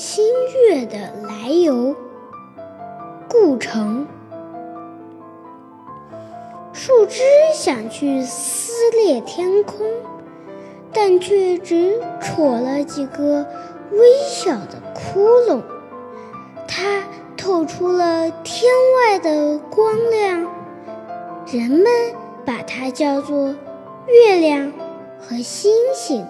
新月的来由，故城树枝想去撕裂天空，但却只戳了几个微小的窟窿，它透出了天外的光亮，人们把它叫做月亮和星星。